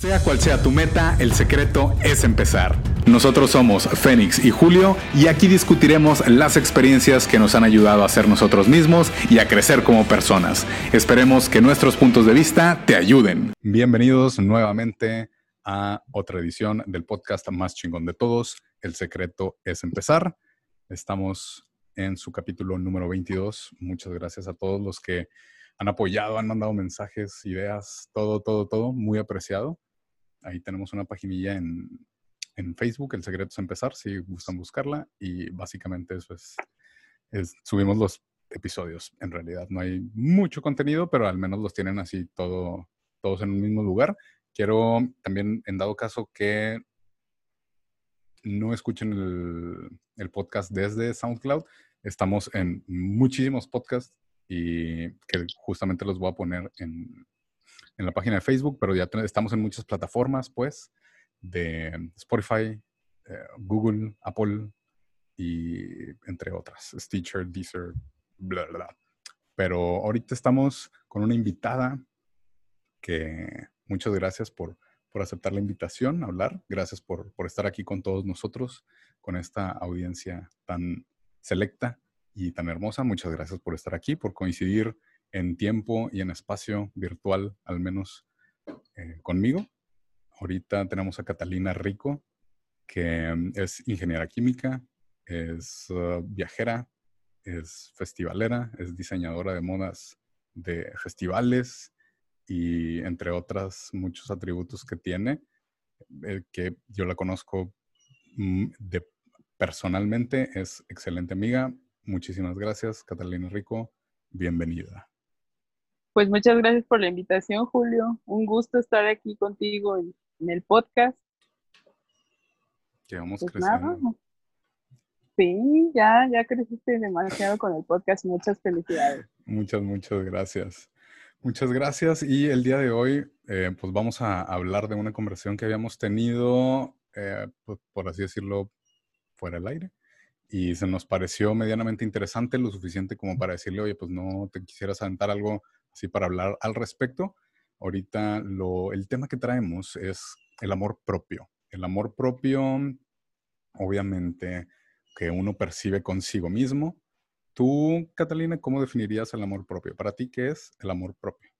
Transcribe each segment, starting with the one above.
Sea cual sea tu meta, el secreto es empezar. Nosotros somos Fénix y Julio y aquí discutiremos las experiencias que nos han ayudado a ser nosotros mismos y a crecer como personas. Esperemos que nuestros puntos de vista te ayuden. Bienvenidos nuevamente a otra edición del podcast más chingón de todos. El secreto es empezar. Estamos en su capítulo número 22. Muchas gracias a todos los que han apoyado, han mandado mensajes, ideas, todo, todo, todo. Muy apreciado. Ahí tenemos una paginilla en, Facebook, El Secreto es Empezar, si gustan buscarla. Y básicamente eso es, subimos los episodios. En realidad no hay mucho contenido, pero al menos los tienen así todo, todos en un mismo lugar. Quiero también, en dado caso, que no escuchen el, podcast desde SoundCloud. Estamos en muchísimos podcasts y que justamente los voy a poner en, en la página de Facebook, pero ya estamos en muchas plataformas, pues, de Spotify, eh, Google, Apple y entre otras, Stitcher, Deezer, bla, bla, bla. Pero ahorita estamos con una invitada que muchas gracias por, por aceptar la invitación a hablar. Gracias por, por estar aquí con todos nosotros, con esta audiencia tan selecta y tan hermosa. Muchas gracias por estar aquí, por coincidir en tiempo y en espacio virtual, al menos eh, conmigo. Ahorita tenemos a Catalina Rico, que mm, es ingeniera química, es uh, viajera, es festivalera, es diseñadora de modas de festivales y entre otras muchos atributos que tiene, eh, que yo la conozco mm, personalmente, es excelente amiga. Muchísimas gracias, Catalina Rico. Bienvenida. Pues muchas gracias por la invitación, Julio. Un gusto estar aquí contigo en, el podcast. Que vamos pues creciendo. Sí, ya, ya creciste demasiado con el podcast. Muchas felicidades. Muchas, muchas gracias. Muchas gracias. Y el día de hoy, eh, pues vamos a hablar de una conversación que habíamos tenido, eh, pues, por así decirlo, fuera del aire. Y se nos pareció medianamente interesante, lo suficiente como para decirle, oye, pues no te quisieras aventar algo ¿sí? para hablar al respecto. Ahorita el tema que traemos es el amor propio. El amor propio, obviamente, que uno percibe consigo mismo. Tú, Catalina, ¿cómo definirías el amor propio? Para ti, ¿qué es el amor propio?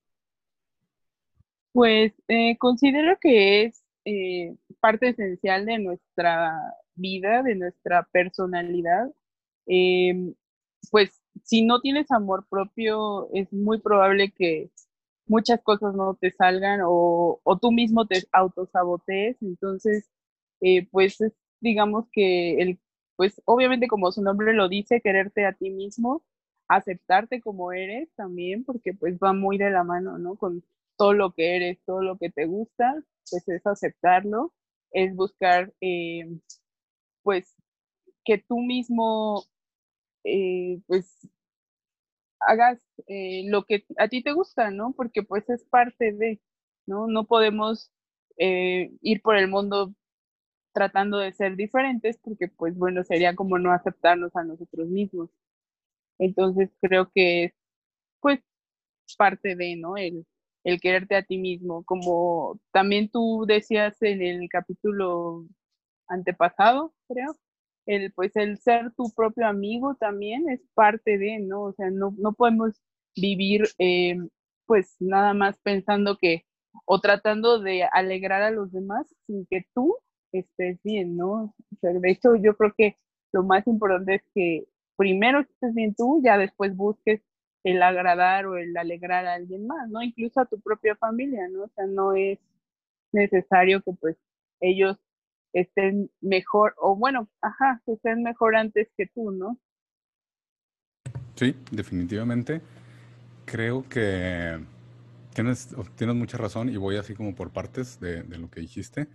Pues eh, considero que es eh, parte esencial de nuestra vida, de nuestra personalidad. Em, pues si no tienes amor propio, es muy probable que muchas cosas no te salgan o, tú mismo te autosabotees. Entonces, eh, pues digamos que el, pues obviamente como su nombre lo dice, quererte a ti mismo, aceptarte como eres también, porque pues va muy de la mano, ¿no? Con todo lo que eres, todo lo que te gusta, pues es aceptarlo, es buscar, eh, pues, que tú mismo eh, pues hagas eh, lo que a ti te gusta, ¿no? Porque pues es parte de, ¿no? No podemos eh, ir por el mundo tratando de ser diferentes porque pues bueno, sería como no aceptarnos a nosotros mismos. Entonces creo que es pues parte de, ¿no? El, el quererte a ti mismo, como también tú decías en el capítulo antepasado, creo, el, pues el ser tu propio amigo también es parte de, ¿no? O sea, no, no podemos vivir eh, pues nada más pensando que o tratando de alegrar a los demás sin que tú estés bien, ¿no? O sea, de hecho, yo creo que lo más importante es que primero estés bien tú, ya después busques el agradar o el alegrar a alguien más, ¿no? Incluso a tu propia familia, ¿no? O sea, no es necesario que pues ellos estén mejor, o bueno, ajá, que estén mejor antes que tú, ¿no? Sí, definitivamente. Creo que tienes, tienes mucha razón y voy así como por partes de, lo que dijiste.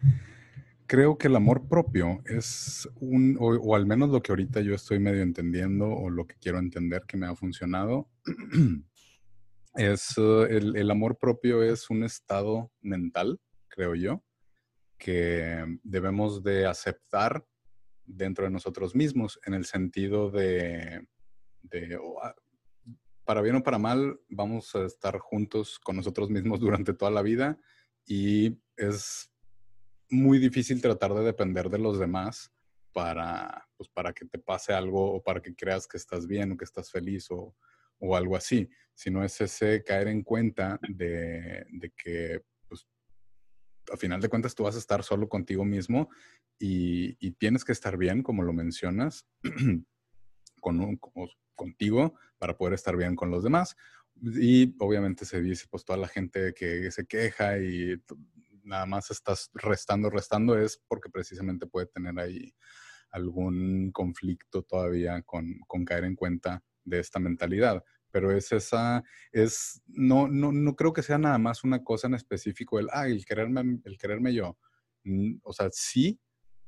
Creo que el amor propio es un, o, al menos lo que ahorita yo estoy medio entendiendo o lo que quiero entender que me ha funcionado, es el, el amor propio es un estado mental, creo yo, que debemos de aceptar dentro de nosotros mismos, en el sentido de, ah, para bien o para mal, vamos a estar juntos con nosotros mismos durante toda la vida, y es muy difícil tratar de depender de los demás para, pues, para que te pase algo o para que creas que estás bien o que estás feliz o, o algo así, sino es ese caer en cuenta de, de que a final de cuentas tú vas a estar solo contigo mismo y, tienes que estar bien, como lo mencionas, contigo para poder estar bien con los demás. Y obviamente se dice, pues toda la gente que se queja y nada más estás restando, restando, es porque precisamente puede tener ahí algún conflicto todavía con caer en cuenta de esta mentalidad. Pero es esa, es, no, no, no creo que sea nada más una cosa en específico, el, ah, el quererme, el quererme yo. Mm, o sea, sí,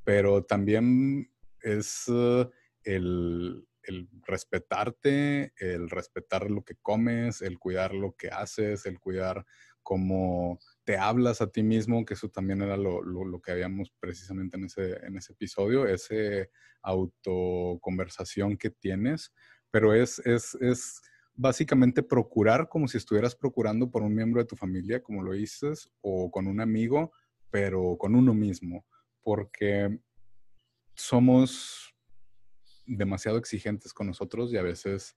pero también es uh, el, el respetarte, el respetar lo que comes, el cuidar lo que haces, el cuidar cómo te hablas a ti mismo, que eso también era lo, que habíamos precisamente en ese, en ese episodio, ese autoconversación que tienes, pero es, es, es básicamente procurar como si estuvieras procurando por un miembro de tu familia, como lo dices, o con un amigo, pero con uno mismo, porque somos demasiado exigentes con nosotros y a veces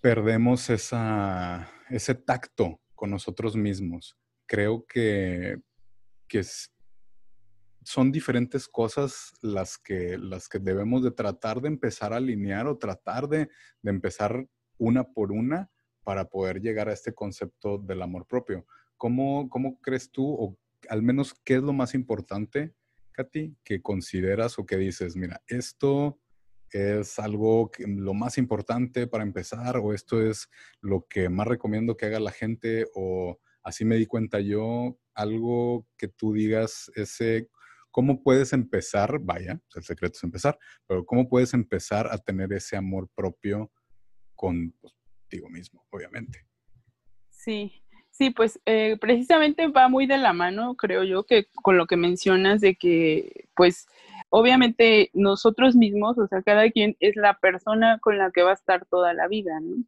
perdemos esa, ese tacto con nosotros mismos. Creo que, que son diferentes cosas las que, las que debemos de tratar de empezar a alinear o tratar de, de empezar una por una para poder llegar a este concepto del amor propio. ¿Cómo, ¿Cómo crees tú, o al menos qué es lo más importante Katy, que consideras o que dices, mira, esto es algo lo más importante para empezar o esto es lo que más recomiendo que haga la gente o así me di cuenta yo, algo que tú digas, ese, ¿cómo puedes empezar? Vaya, el secreto es empezar, pero ¿cómo puedes empezar a tener ese amor propio contigo pues, mismo, obviamente? Sí, Sí, pues eh, precisamente va muy de la mano, creo yo, que con lo que mencionas de que, pues, obviamente nosotros mismos, o sea, cada quien es la persona con la que va a estar toda la vida, ¿no?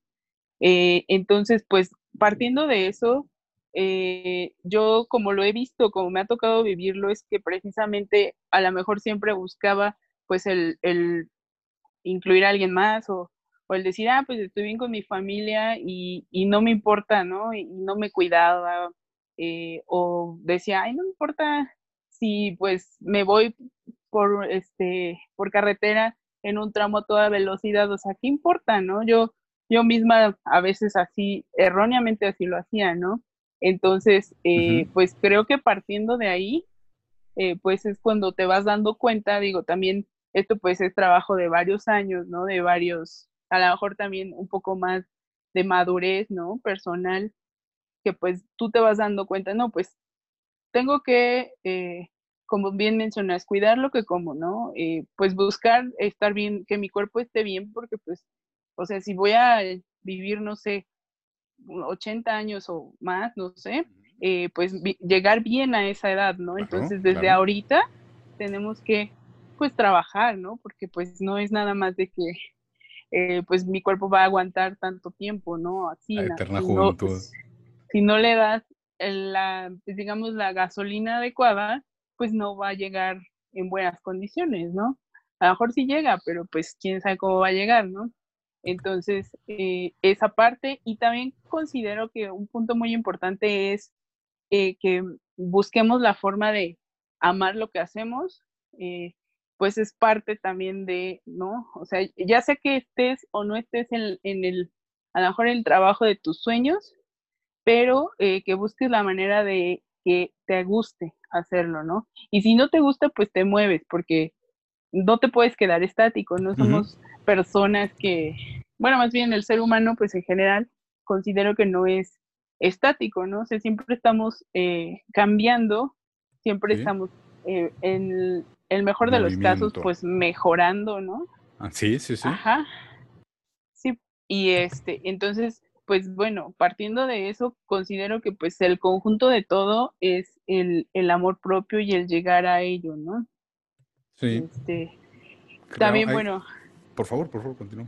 Eh, entonces, pues, partiendo de eso, eh, yo como lo he visto, como me ha tocado vivirlo, es que precisamente a lo mejor siempre buscaba, pues, el, el incluir a alguien más o el decir, ah, pues estoy bien con mi familia y, no me importa, ¿no? Y, no me cuidaba, eh, o decía, ay, no me importa si pues me voy por, este, por carretera en un tramo a toda velocidad, o sea, ¿qué importa, no? Yo, yo misma a veces así, erróneamente así lo hacía, ¿no? Entonces, eh, pues creo que partiendo de ahí, eh, pues es cuando te vas dando cuenta, digo, también esto pues es trabajo de varios años, ¿no? De varios a lo mejor también un poco más de madurez, ¿no? Personal, que pues tú te vas dando cuenta, no, pues tengo que, eh, como bien mencionas, cuidar lo que como, ¿no? Eh, pues buscar estar bien, que mi cuerpo esté bien, porque pues, o sea, si voy a vivir, no sé, 80 años o más, no sé, eh, pues llegar bien a esa edad, ¿no? Entonces, desde ahorita tenemos que, pues, trabajar, ¿no? Porque pues no es nada más de que eh, pues mi cuerpo va a aguantar tanto tiempo, ¿no? Así, eterna juventud. Pues, si no le das la, pues, digamos, la gasolina adecuada, pues no va a llegar en buenas condiciones, ¿no? A lo mejor sí llega, pero pues quién sabe cómo va a llegar, ¿no? Entonces, eh, esa parte, y también considero que un punto muy importante es eh, que busquemos la forma de amar lo que hacemos, pues es parte también de, ¿no? O sea, ya sé que estés o no estés en, el, a lo mejor en el trabajo de tus sueños, pero eh, que busques la manera de que te guste hacerlo, ¿no? Y si no te gusta, pues te mueves, porque no te puedes quedar estático, no somos personas que, bueno, más bien el ser humano, pues en general, considero que no es estático, ¿no? O sea, siempre estamos eh, cambiando, siempre estamos eh, en, el mejor de los casos, pues mejorando, ¿no? Ah, sí, sí, sí. Ajá. Sí, y este, entonces, pues bueno, partiendo de eso, considero que pues el conjunto de todo es el, amor propio y el llegar a ello, ¿no? Sí. Este, también, bueno. Por favor, por favor, continúa.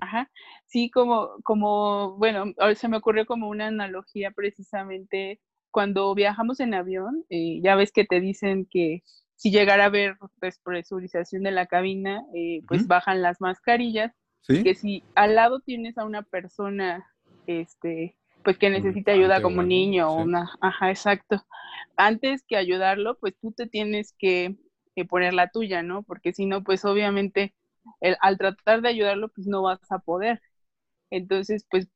Ajá. Sí, como, como, bueno, se me ocurrió como una analogía precisamente cuando viajamos en avión, eh, ya ves que te dicen que si llegara a haber despresurización de la cabina, eh, pues bajan las mascarillas. Que si al lado tienes a una persona, este, pues que necesita ayuda como niño o una, ajá, exacto. Antes que ayudarlo, pues tú te tienes que, poner la tuya, ¿no? Porque si no, pues obviamente al tratar de ayudarlo, pues no vas a poder. Entonces, pues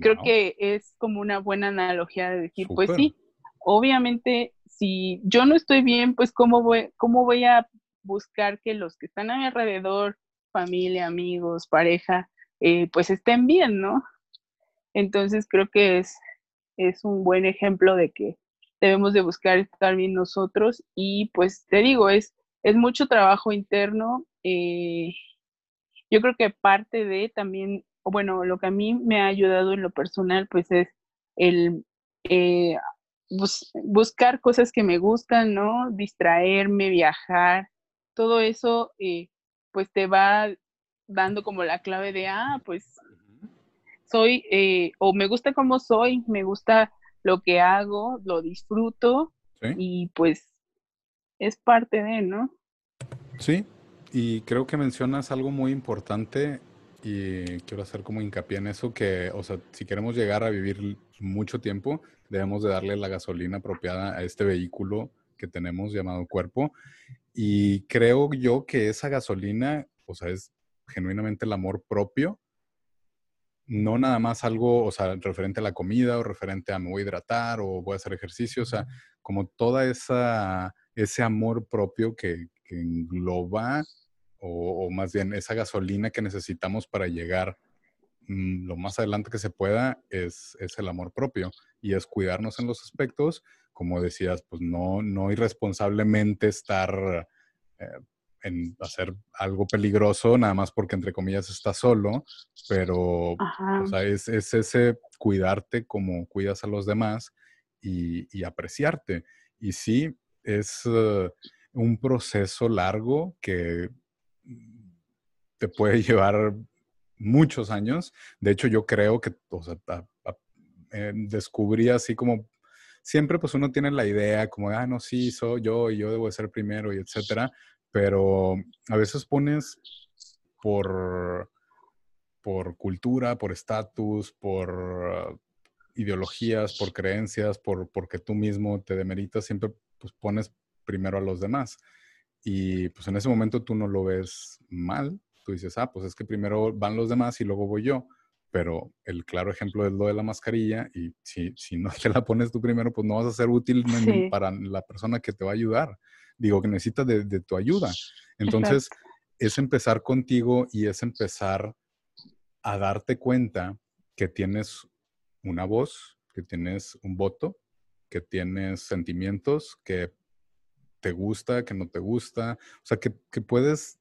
creo que es como una buena analogía de decir, pues sí, obviamente si yo no estoy bien, pues cómo voy, cómo voy a buscar que los que están a mi alrededor, familia, amigos, pareja, eh, pues estén bien, ¿no? Entonces creo que es, es un buen ejemplo de que debemos de buscar estar bien nosotros y pues te digo, es, es mucho trabajo interno. Eh, yo creo que parte de también, bueno, lo que a mí me ha ayudado en lo personal, pues es el eh, buscar cosas que me gustan, ¿no? Distraerme, viajar, todo eso, eh, pues te va dando como la clave de, ah, pues soy, eh, o me gusta como soy, me gusta lo que hago, lo disfruto y pues es parte de, ¿no? Sí, y creo que mencionas algo muy importante y quiero hacer como hincapié en eso, que, o sea, si queremos llegar a vivir mucho tiempo, debemos de darle la gasolina apropiada a este vehículo que tenemos llamado cuerpo. Y creo yo que esa gasolina, o sea, es genuinamente el amor propio, no nada más algo, o sea, referente a la comida o referente a me voy a hidratar o voy a hacer ejercicio, o sea, como toda esa, ese amor propio que, engloba o, o, más bien esa gasolina que necesitamos para llegar Mm, lo más adelante que se pueda es, es, el amor propio y es cuidarnos en los aspectos, como decías, pues no, no irresponsablemente estar eh, en hacer algo peligroso, nada más porque entre comillas estás solo, pero o sea, es, es, ese cuidarte como cuidas a los demás y, y apreciarte. Y sí, es uh, un proceso largo que te puede llevar muchos años. De hecho, yo creo que o sea, eh, descubrí así como siempre pues uno tiene la idea como, ah, no, sí, soy yo y yo debo ser primero y etcétera, pero a veces pones por, por cultura, por estatus, por ideologías, por creencias, por porque tú mismo te demeritas, siempre pues pones primero a los demás. Y pues en ese momento tú no lo ves mal, tú dices, ah, pues es que primero van los demás y luego voy yo. Pero el claro ejemplo es lo de la mascarilla y si, si no te la pones tú primero, pues no vas a ser útil para la persona que te va a ayudar. Digo, que necesita de, de tu ayuda. Entonces, es empezar contigo y es empezar a darte cuenta que tienes una voz, que tienes un voto, que tienes sentimientos, que te gusta, que no te gusta. O sea, que, que puedes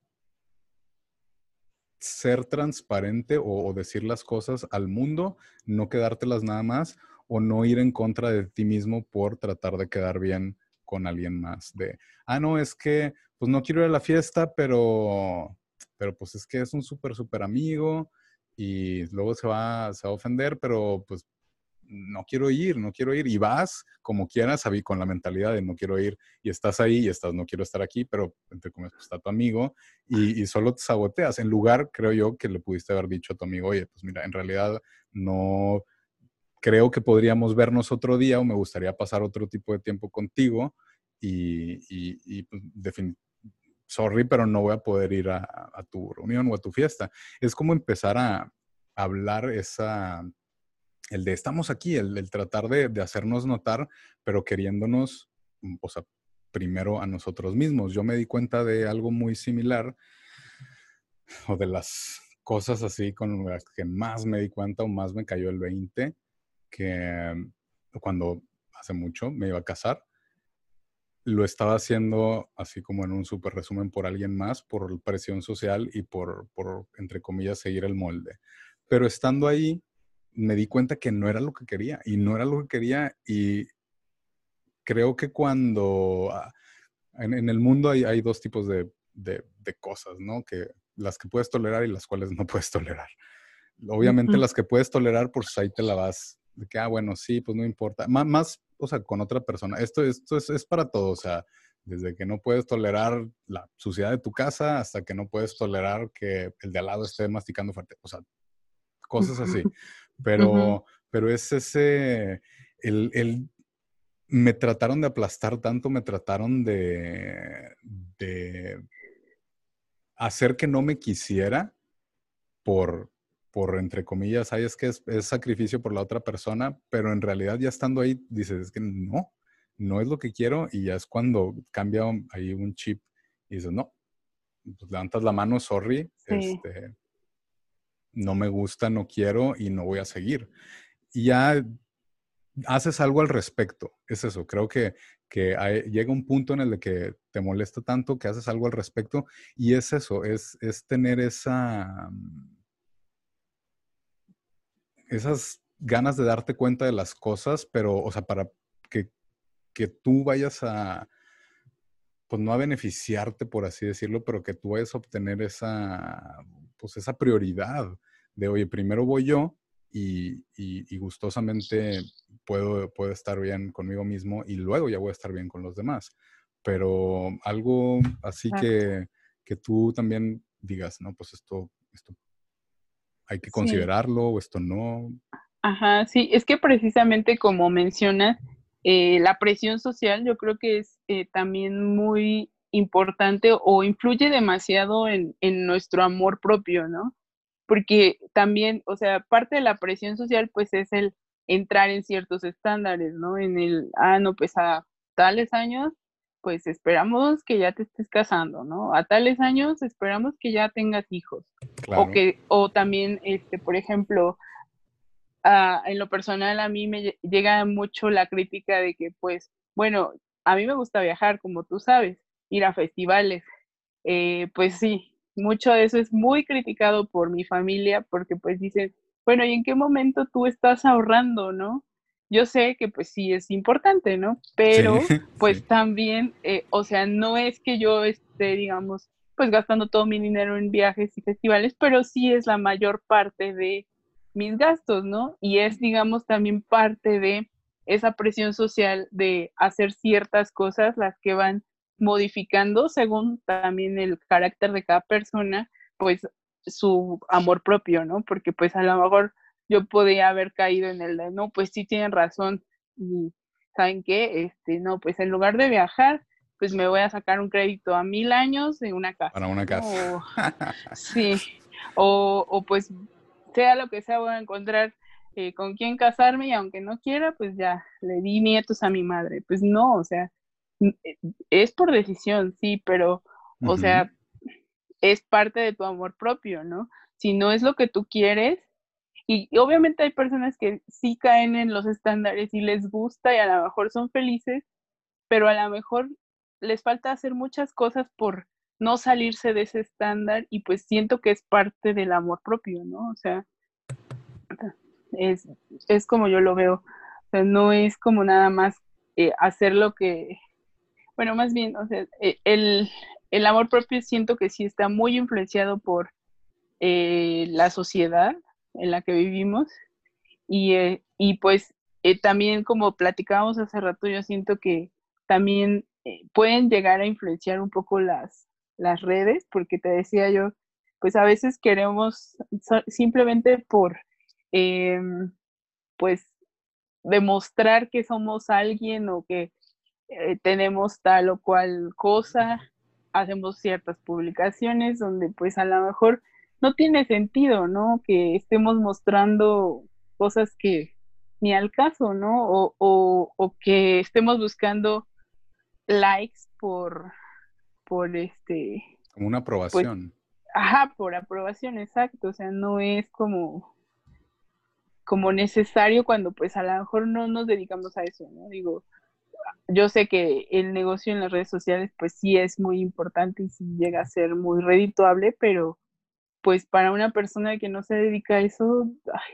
ser transparente o, decir las cosas al mundo, no quedártelas nada más o no ir en contra de ti mismo por tratar de quedar bien con alguien más. De, ah, no, es que pues no quiero ir a la fiesta, pero, pero pues es que es un súper, súper amigo y luego se va, se va a ofender, pero pues no quiero ir, no quiero ir. Y vas como quieras, con la mentalidad de no quiero ir y estás ahí y estás, no quiero estar aquí, pero entre comillas, pues, está tu amigo y, solo te saboteas. En lugar, creo yo, que le pudiste haber dicho a tu amigo, oye, pues mira, en realidad no creo que podríamos vernos otro día o me gustaría pasar otro tipo de tiempo contigo y, y, pues, sorry, pero no voy a poder ir a, tu reunión o a tu fiesta. Es como empezar a hablar esa, el de estamos aquí, el, tratar de, hacernos notar, pero queriéndonos, mm, o sea, primero a nosotros mismos. Yo me di cuenta de algo muy similar, o de las cosas así con las que más me di cuenta o más me cayó el 20, que mm, cuando hace mucho me iba a casar, lo estaba haciendo así como en un súper resumen por alguien más, por presión social y por, por, entre comillas, seguir el molde. Pero estando ahí, me di cuenta que no era lo que quería y no era lo que quería y creo que cuando ah, en, el mundo hay, dos tipos de, cosas, ¿no? Que las que puedes tolerar y las cuales no puedes tolerar. Obviamente las que puedes tolerar, pues ahí te la vas, de que, ah, bueno, sí, pues no importa. más o sea, con otra persona. Esto, esto es, es para todo, o sea, desde que no puedes tolerar la suciedad de tu casa hasta que no puedes tolerar que el de al lado esté masticando fuerte. O sea, cosas así. Pero, pero es ese, el, el, me trataron de aplastar tanto, me trataron de, de hacer que no me quisiera por, por entre comillas, ay, es que es, es, sacrificio por la otra persona, pero en realidad ya estando ahí dices, es que no, no es lo que quiero y ya es cuando cambia ahí un chip y dices, no, pues levantas la mano, sorry, este, no me gusta, no quiero y no voy a seguir. Y ya haces algo al respecto, es eso, creo que, que llega un punto en el que te molesta tanto que haces algo al respecto y es eso, es, es tener esa... esas ganas de darte cuenta de las cosas, pero, o sea, para que que tú vayas a, pues no a beneficiarte, por así decirlo, pero que tú vayas a obtener esa, pues esa prioridad de, oye, primero voy yo y, y, gustosamente puedo, puedo estar bien conmigo mismo y luego ya voy a estar bien con los demás. Pero algo así que, que tú también digas, no, pues esto, esto hay que considerarlo o esto no. Ajá, sí, es que precisamente como mencionas, eh, la presión social yo creo que es eh, también muy importante o influye demasiado en, nuestro amor propio, ¿no? Porque también, o sea, parte de la presión social pues es el entrar en ciertos estándares, ¿no? En el, ah, no, pues a tales años, pues esperamos que ya te estés casando, ¿no? A tales años esperamos que ya tengas hijos. O que, o también, este, por ejemplo, en lo personal a mí me llega mucho la crítica de que, pues, bueno, a mí me gusta viajar, como tú sabes, ir a festivales. Eh, pues sí, mucho de eso es muy criticado por mi familia porque pues dicen, bueno, ¿y en qué momento tú estás ahorrando, no? Yo sé que pues sí es importante, ¿no? Pero pues también, eh, o sea, no es que yo esté, digamos, pues gastando todo mi dinero en viajes y festivales, pero sí es la mayor parte de mis gastos, ¿no? Y es, digamos, también parte de esa presión social de hacer ciertas cosas, las que van modificando según también el carácter de cada persona, pues su amor propio, ¿no? Porque pues a lo mejor yo podía haber caído en el de, no, pues sí tienen razón y ¿saben qué? Este, no, pues en lugar de viajar, pues me voy a sacar un crédito a mil años de una casa. Para una casa. sí, o, o pues sea lo que sea, voy a encontrar eh, con quién casarme y aunque no quiera, pues ya le di nietos a mi madre. Pues no, o sea, eh, es por decisión, sí, pero, o sea, es parte de tu amor propio, ¿no? Si no es lo que tú quieres, y, obviamente hay personas que sí caen en los estándares y les gusta y a lo mejor son felices, pero a lo mejor les falta hacer muchas cosas por no salirse de ese estándar y pues siento que es parte del amor propio, ¿no? O sea, es, es como yo lo veo, o sea, no es como nada más eh, hacer lo que, bueno, más bien, o sea, eh, el, el, amor propio siento que sí está muy influenciado por eh, la sociedad en la que vivimos. Y, y pues también como platicábamos hace rato, yo siento que también pueden llegar a influenciar un poco las, las redes, porque te decía yo, pues a veces queremos simplemente por, em, pues, demostrar que somos alguien o que eh, tenemos tal o cual cosa, hacemos ciertas publicaciones donde pues a lo mejor no tiene sentido, ¿no? Que estemos mostrando cosas que ni al caso, ¿no? O, o, o que estemos buscando likes por, por este... Como una pues, aprobación. ajá, por aprobación, exacto. O sea, no es como, como necesario cuando pues a lo mejor no nos dedicamos a eso, ¿no? Digo, yo sé que el negocio en las redes sociales pues sí es muy importante y sí llega a ser muy redituable, pero pues para una persona que no se dedica a eso,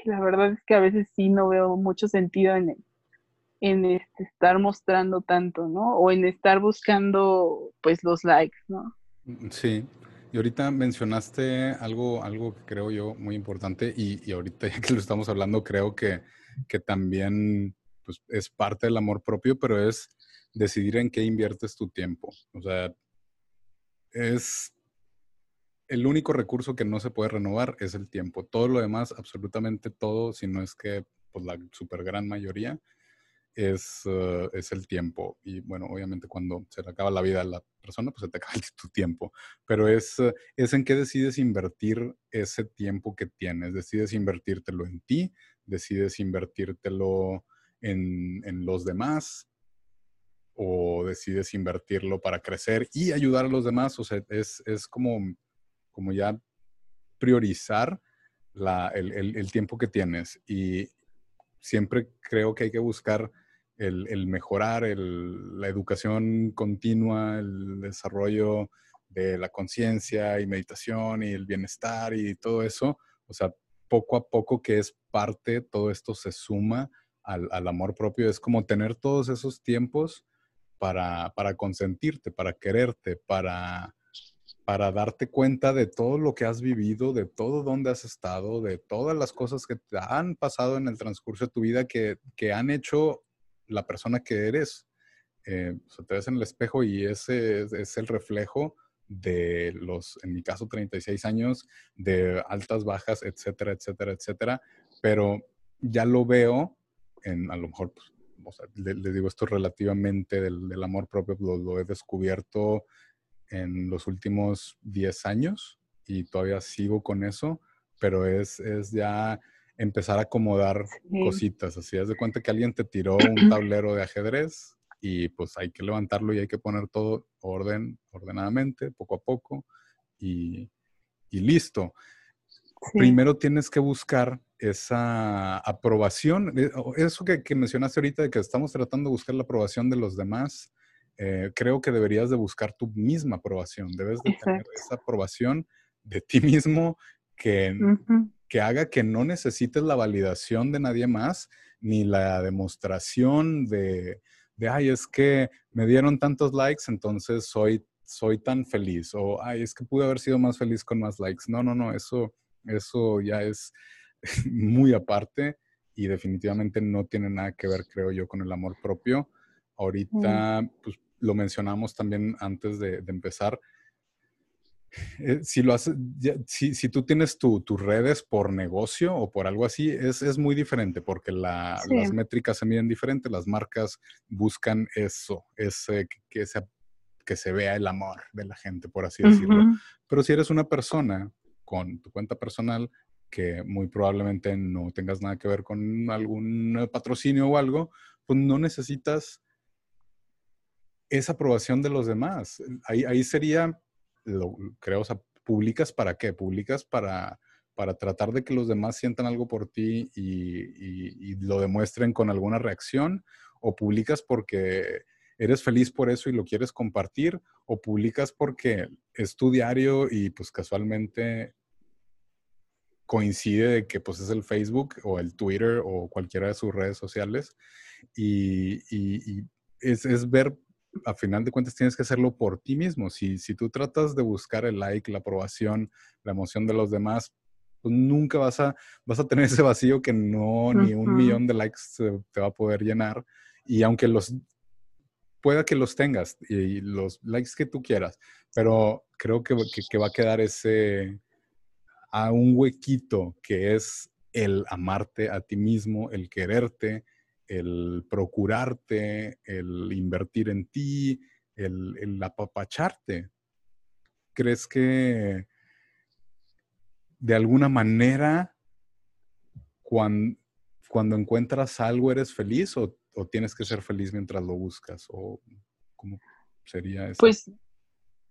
la verdad es que a veces sí no veo mucho sentido en, en este, estar mostrando tanto, ¿no? O en estar buscando, pues, los likes, ¿no? Mm, sí. Y ahorita mencionaste algo, algo que creo yo muy importante y, y ahorita ya que lo estamos hablando, creo que, que también pues es parte del amor propio, pero es decidir en qué inviertes tu tiempo. O sea, es el único recurso que no se puede renovar es el tiempo. Todo lo demás, absolutamente todo, si no es que pues, la super gran mayoría, es, eh, es, el tiempo. Y bueno, obviamente cuando se le acaba la vida a la persona, pues se te acaba tu tiempo. Pero es, eh, es en qué decides invertir ese tiempo que tienes. Decides invertírtelo en ti, decides invertírtelo en, en los demás o decides invertirlo para crecer y ayudar a los demás. O sea, es, es como, como ya priorizar la, el, el, el, tiempo que tienes. Y siempre creo que hay que buscar el, mejorar la educación continua, el desarrollo de la conciencia y meditación y el bienestar y todo eso. O sea, poco a poco que es parte, todo esto se suma al, amor propio. Es como tener todos esos tiempos para, para consentirte, para quererte, para, para darte cuenta de todo lo que has vivido, de todo donde has estado, de todas las cosas que te han pasado en el transcurso de tu vida que, que han hecho la persona que eres. Eh, o sea, te ves en el espejo y ese es, el reflejo de los, en mi caso, 36 años, de altas, bajas, etcétera, etcétera, etcétera. Pero ya lo veo, en, a lo mejor, pues, les digo esto relativamente del, amor propio, lo, he descubierto en los últimos 10 años y todavía sigo con eso, pero es, es ya empezar a acomodar cositas. Así, haz de cuenta que alguien te tiró un tablero de ajedrez y pues hay que levantarlo y hay que poner todo orden, ordenadamente, poco a poco y, listo. Primero tienes que buscar esa aprobación, eh, eso que, mencionaste ahorita de que estamos tratando de buscar la aprobación de los demás, eh, creo que deberías de buscar tu misma aprobación, debes de tener esa aprobación de ti mismo que, que haga que no necesites la validación de nadie más, ni la demostración de, de, ay, es que me dieron tantos likes, entonces soy, soy tan feliz, o ay, es que pude haber sido más feliz con más likes. No, no, no, eso, eso ya es muy aparte y definitivamente no tiene nada que ver, creo yo, con el amor propio. Ahorita, pues lo mencionamos también antes de, de empezar, eh, si, lo haces, si, si, tú tienes tus redes por negocio o por algo así, es, es muy diferente porque la, las métricas se miden diferente, las marcas buscan eso, ese, que, se, que se vea el amor de la gente, por así decirlo. Pero si eres una persona con tu cuenta personal que muy probablemente no tengas nada que ver con algún patrocinio o algo, pues no necesitas esa aprobación de los demás. Ahí, ahí sería lo, creo, o sea, publicas para qué? Publicas para, para tratar de que los demás sientan algo por ti y, lo demuestren con alguna reacción, o publicas porque eres feliz por eso y lo quieres compartir, o publicas porque es tu diario y pues casualmente coincide de que pues es el Facebook o el Twitter o cualquiera de sus redes sociales y, es, es, ver a final de cuentas tienes que hacerlo por ti mismo. Si, si tú tratas de buscar el like, la aprobación, la emoción de los demás, pues nunca vas a, vas a tener ese vacío que no, ni un millón de likes te va a poder llenar. Y aunque los, pueda que los tengas y, los likes que tú quieras, pero creo que, que va a quedar ese, a un huequito que es el amarte a ti mismo, el quererte, el procurarte, el invertir en ti, el, apapacharte. ¿Crees que de alguna manera cuando, encuentras algo eres feliz o, tienes que ser feliz mientras lo buscas? ¿O cómo sería eso? Pues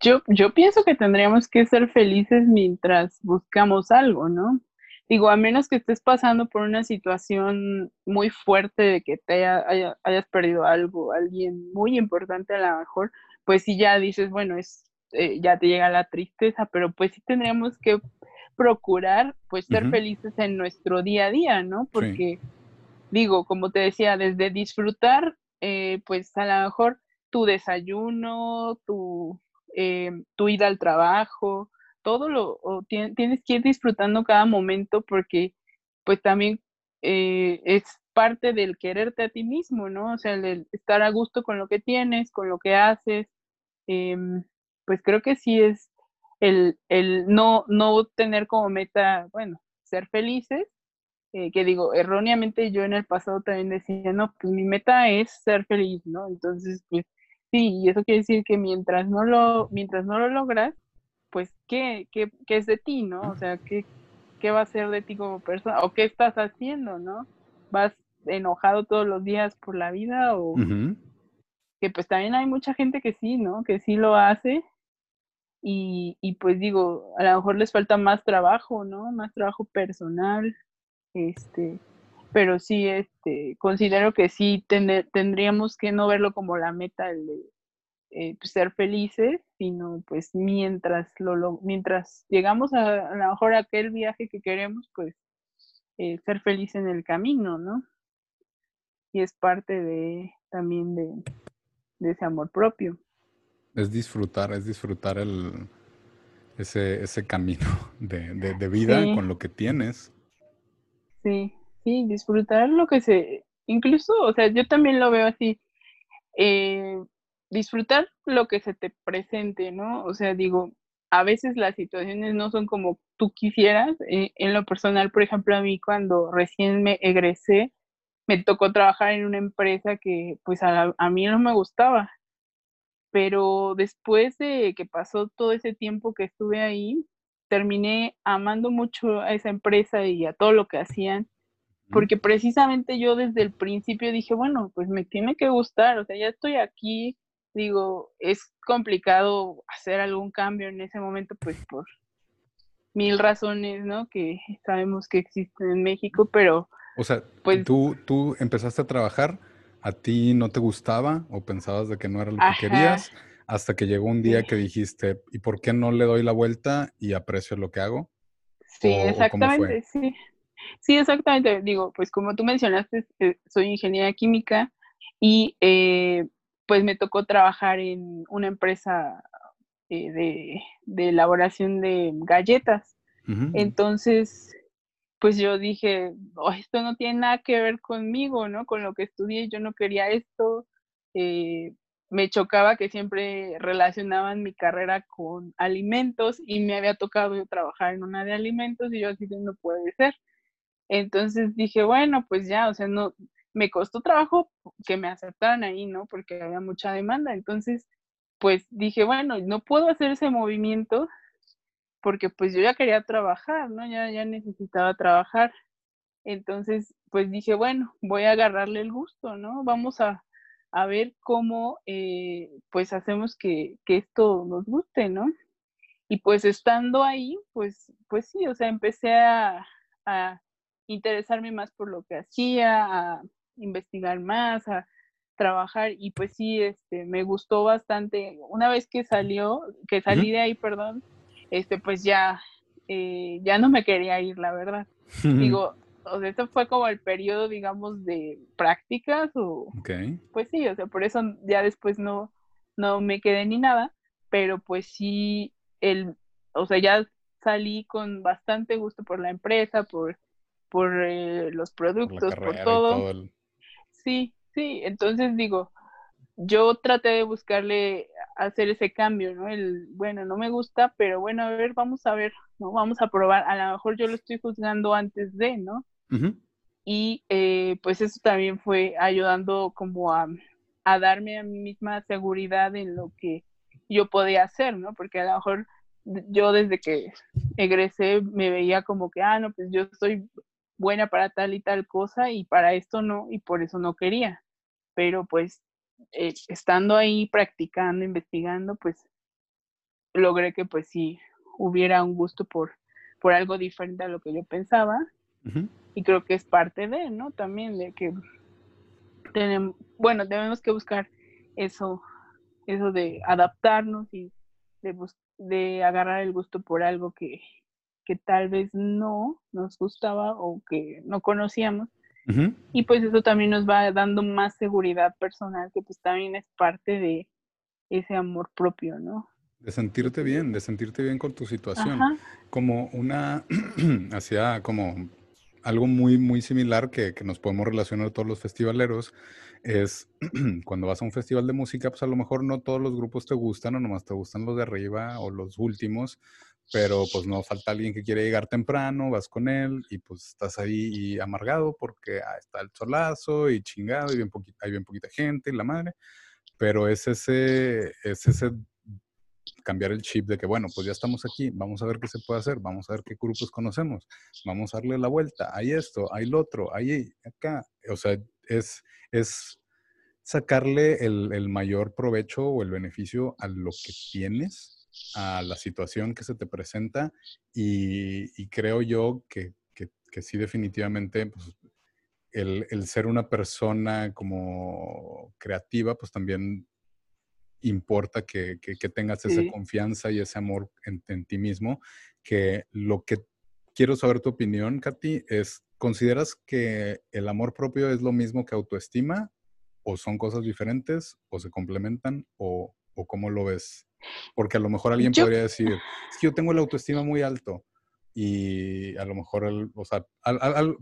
yo, yo pienso que tendríamos que ser felices mientras buscamos algo, ¿no? Digo, a menos que estés pasando por una situación muy fuerte de que te hayas perdido algo, alguien muy importante a lo mejor, pues sí ya dices, bueno, es, eh, ya te llega la tristeza, pero pues sí tendríamos que procurar pues ser felices en nuestro día a día, ¿no? Porque digo, como te decía, desde disfrutar, eh, pues a lo mejor tu desayuno, tu, eh, tu ida al trabajo, todo lo, tienes que ir disfrutando cada momento porque pues también eh, es parte del quererte a ti mismo, ¿no? O sea, el, estar a gusto con lo que tienes, con lo que haces, em, pues creo que sí es el, el no, no tener como meta, bueno, ser felices, eh, que digo, erróneamente yo en el pasado también decía, no, pues mi meta es ser feliz, ¿no? Entonces, pues sí, y eso quiere decir que mientras no lo, mientras no lo logras, pues, ¿qué, qué, qué es de ti, no? O sea, ¿qué, ¿qué va a ser de ti como persona? ¿O qué estás haciendo, no? ¿Vas enojado todos los días por la vida? O que pues también hay mucha gente que sí, ¿no? Que sí lo hace. Y, y pues digo, a lo mejor les falta más trabajo, ¿no? Más trabajo personal. Este, pero sí, este, considero que sí tendríamos que no verlo como la meta el de eh, pues, ser felices, sino pues mientras lo, mientras llegamos a, a lo mejor a aquel viaje que queremos, pues eh, ser feliz en el camino, ¿no? Y es parte de también de, ese amor propio. Es disfrutar, es disfrutar el, ese, ese camino de, de, vida con lo que tienes. Sí, sí, disfrutar lo que se, incluso, o sea, yo también lo veo así, eh, disfrutar lo que se te presente, ¿no? O sea, digo, a veces las situaciones no son como tú quisieras. Eh, en lo personal, por ejemplo, a mí cuando recién me egresé, me tocó trabajar en una empresa que pues a, a mí no me gustaba. Pero después de que pasó todo ese tiempo que estuve ahí, terminé amando mucho a esa empresa y a todo lo que hacían, porque precisamente yo desde el principio dije, bueno, pues me tiene que gustar, o sea, ya estoy aquí, digo, es complicado hacer algún cambio en ese momento, pues por mil razones, ¿no? Que sabemos que existen en México, pero... O sea, pues, tú, tú empezaste a trabajar, a ti no te gustaba o pensabas de que no era lo que querías, hasta que llegó un día que dijiste, ¿y por qué no le doy la vuelta y aprecio lo que hago? Sí, exactamente, sí. Sí, exactamente. Digo, pues como tú mencionaste, eh, soy ingeniera química y eh, pues me tocó trabajar en una empresa eh, de, elaboración de galletas. Entonces, pues yo dije, oh, esto no tiene nada que ver conmigo, ¿no? Con lo que estudié, yo no quería esto. Eh, me chocaba que siempre relacionaban mi carrera con alimentos y me había tocado trabajar en una de alimentos y yo así no puede ser. Entonces dije, bueno, pues ya, o sea, no, me costó trabajo que me aceptaran ahí, ¿no? Porque había mucha demanda. Entonces, pues dije, bueno, no puedo hacer ese movimiento porque pues yo ya quería trabajar, ¿no? Ya, ya necesitaba trabajar. Entonces, pues dije, bueno, voy a agarrarle el gusto, ¿no? Vamos a, ver cómo, eh, pues hacemos que, esto nos guste, ¿no? Y pues estando ahí, pues, pues sí, o sea, empecé a, a interesarme más por lo que hacía, a investigar más, a trabajar y pues sí, este, me gustó bastante. Una vez que salió, que salí de ahí, perdón, este, pues ya, eh, ya no me quería ir, la verdad. Digo, o sea, esto fue como el periodo, digamos, de prácticas o, pues sí, o sea, por eso ya después no, no me quedé ni nada, pero pues sí, el, o sea, ya salí con bastante gusto por la empresa, por, por eh, los productos, por, todo. Sí, Sí, entonces digo, yo traté de buscarle hacer ese cambio, ¿no? El, bueno, no me gusta, pero bueno, a ver, vamos a ver, ¿no? Vamos a probar. A lo mejor yo lo estoy juzgando antes de, ¿no? Y eh, pues eso también fue ayudando como a, a darme a mí misma seguridad en lo que yo podía hacer, ¿no? Porque a lo mejor yo desde que egresé me veía como que, ah, no, pues yo soy buena para tal y tal cosa y para esto no, y por eso no quería pero pues eh, estando ahí practicando, investigando, pues logré que pues sí hubiera un gusto por, por algo diferente a lo que yo pensaba. Y creo que es parte de, ¿no? También de que tenemos, bueno, tenemos que buscar eso, eso de adaptarnos y de, de agarrar el gusto por algo que, que tal vez no nos gustaba o que no conocíamos y pues eso también nos va dando más seguridad personal, que pues también es parte de ese amor propio, ¿no? De sentirte bien, de sentirte bien con tu situación. Como una, hacía como algo muy, muy similar que, que, nos podemos relacionar todos los festivaleros es cuando vas a un festival de música, pues a lo mejor no todos los grupos te gustan o nomás te gustan los de arriba o los últimos, pero pues no falta alguien que quiere llegar temprano, vas con él y pues estás ahí amargado porque ah, está el solazo y chingado y bien hay bien poquita gente y la madre, pero es ese, es ese cambiar el chip de que, bueno, pues ya estamos aquí, vamos a ver qué se puede hacer, vamos a ver qué grupos conocemos, vamos a darle la vuelta, hay esto, hay lo otro, hay acá. O sea, es, es sacarle el, el mayor provecho o el beneficio a lo que tienes a la situación que se te presenta y, creo yo que, que, sí definitivamente pues, el, el, ser una persona como creativa pues también importa que, que tengas esa confianza y ese amor en, en, ti mismo, que lo que quiero saber tu opinión, Katy, es, ¿consideras que el amor propio es lo mismo que autoestima o son cosas diferentes o se complementan o, o cómo lo ves? Porque a lo mejor alguien podría decir, es que yo tengo la autoestima muy alto y a lo mejor, el, o sea, al,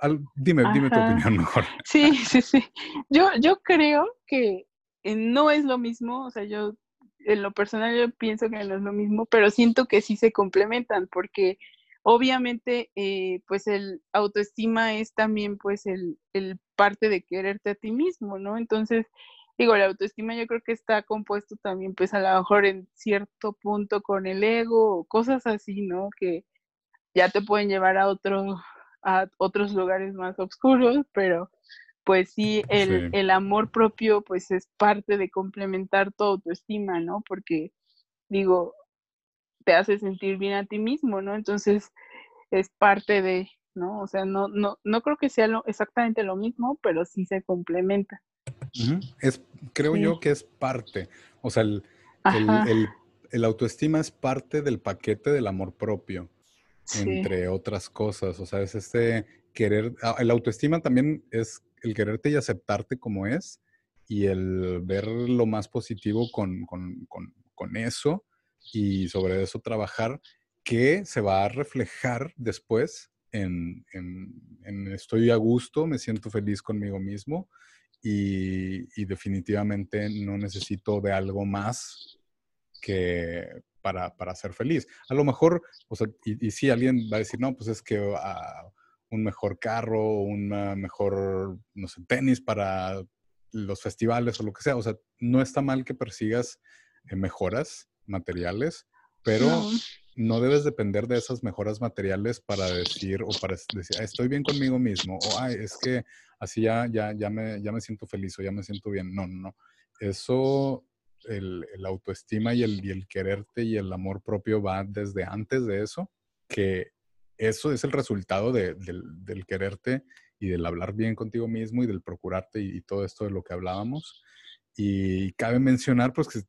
al, dime, dime tu opinión mejor. Sí, sí, sí. Yo, yo creo que eh, no es lo mismo, o sea, yo en lo personal yo pienso que no es lo mismo, pero siento que sí se complementan porque obviamente eh, pues el autoestima es también pues el, el parte de quererte a ti mismo, ¿no? Entonces, digo, la autoestima yo creo que está compuesto también, pues a lo mejor en cierto punto con el ego o cosas así, ¿no? Que ya te pueden llevar a otro, a otros lugares más oscuros, pero pues sí el, el, amor propio pues es parte de complementar tu autoestima, ¿no? Porque digo, te hace sentir bien a ti mismo, ¿no? Entonces es parte de, ¿no? O sea, no, no, no creo que sea exactamente lo mismo, pero sí se complementa. Es, creo yo que es parte. O sea, el, el, autoestima es parte del paquete del amor propio, entre otras cosas. O sea, es este querer. Ah, el autoestima también es el quererte y aceptarte como es y el ver lo más positivo con, con, con, con eso y sobre eso trabajar que se va a reflejar después en, en, en, estoy a gusto, me siento feliz conmigo mismo y, definitivamente no necesito de algo más que para, para, ser feliz. A lo mejor, o sea, y, si alguien va a decir, no, pues es que uh, un mejor carro, un mejor, no sé, tenis para los festivales o lo que sea. O sea, no está mal que persigas eh, mejoras materiales, pero no debes depender de esas mejoras materiales para decir o para decir, estoy bien conmigo mismo, o Ay, es que así ya, ya, ya, me, ya me siento feliz o ya me siento bien. No, no, no. Eso, el, el autoestima y el, y el quererte y el amor propio va desde antes de eso, que eso es el resultado de, del, del, quererte y del hablar bien contigo mismo y del procurarte y, y todo esto de lo que hablábamos. Y cabe mencionar, pues, que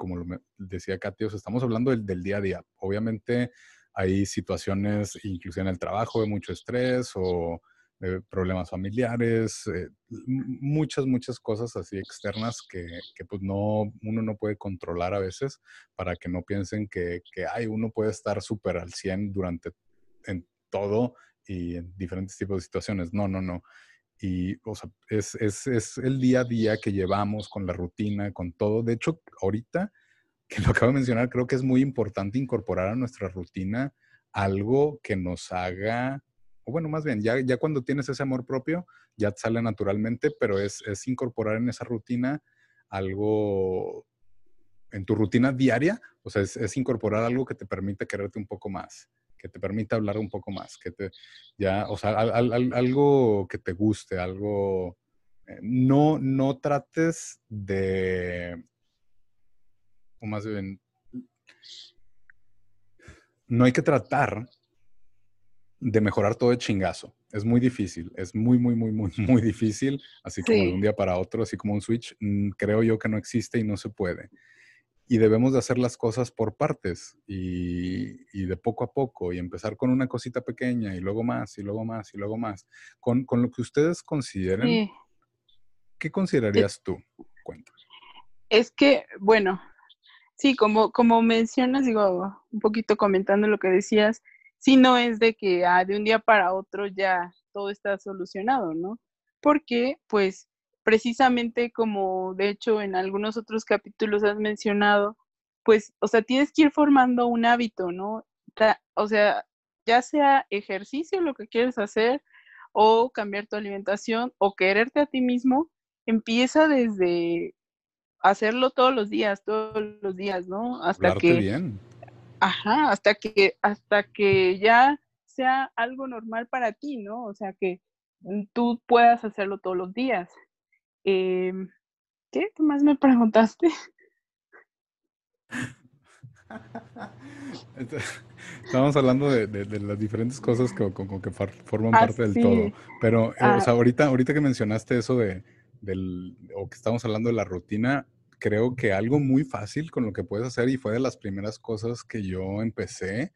como lo decía Katy, estamos hablando del, día a día. Obviamente hay situaciones, incluso en el trabajo, de mucho estrés o problemas familiares, eh, muchas, muchas cosas así externas que, que, pues no, uno no puede controlar a veces para que no piensen que, que ay, uno puede estar súper al 100 durante en todo y en diferentes tipos de situaciones. No, no, no. Y, o sea, es, es, es, el día a día que llevamos con la rutina, con todo. De hecho, ahorita que lo acabo de mencionar, creo que es muy importante incorporar a nuestra rutina algo que nos haga, o bueno, más bien, ya, ya cuando tienes ese amor propio, ya sale naturalmente, pero es, es incorporar en esa rutina algo, en tu rutina diaria, o sea, es, incorporar algo que te permite quererte un poco más que te permita hablar un poco más, que te, ya, o sea, algo que te guste, algo, eh, no, no trates de, o más bien, no hay que tratar de mejorar todo de chingazo. Es muy difícil, es muy, muy, muy, muy, muy difícil, así como de un día para otro, así como un switch, mm, creo yo que no existe y no se puede y debemos de hacer las cosas por partes y, de poco a poco y empezar con una cosita pequeña y luego más y luego más y luego más. Con, lo que ustedes consideren, ¿qué considerarías tú? Cuéntame. Es que, bueno, sí, como, como mencionas, digo, un poquito comentando lo que decías, si no es de que ah, de un día para otro ya todo está solucionado, ¿no? Porque pues precisamente como de hecho en algunos otros capítulos has mencionado, pues, o sea, tienes que ir formando un hábito, ¿no? o sea, ya sea ejercicio lo que quieres hacer o cambiar tu alimentación o quererte a ti mismo, empieza desde hacerlo todos los días, todos los días, ¿no? Hasta que bien. Ajá, hasta que hasta que ya sea algo normal para ti, ¿no? O sea, que tú puedas hacerlo todos los días. Em, ¿Qué? ¿Qué más me preguntaste? Estamos hablando de, las diferentes cosas que, que forman ah, parte del todo. Pero, eh, o sea, ah. ahorita, ahorita que mencionaste eso de, del, o que estamos hablando de la rutina, creo que algo muy fácil con lo que puedes hacer y fue de las primeras cosas que yo empecé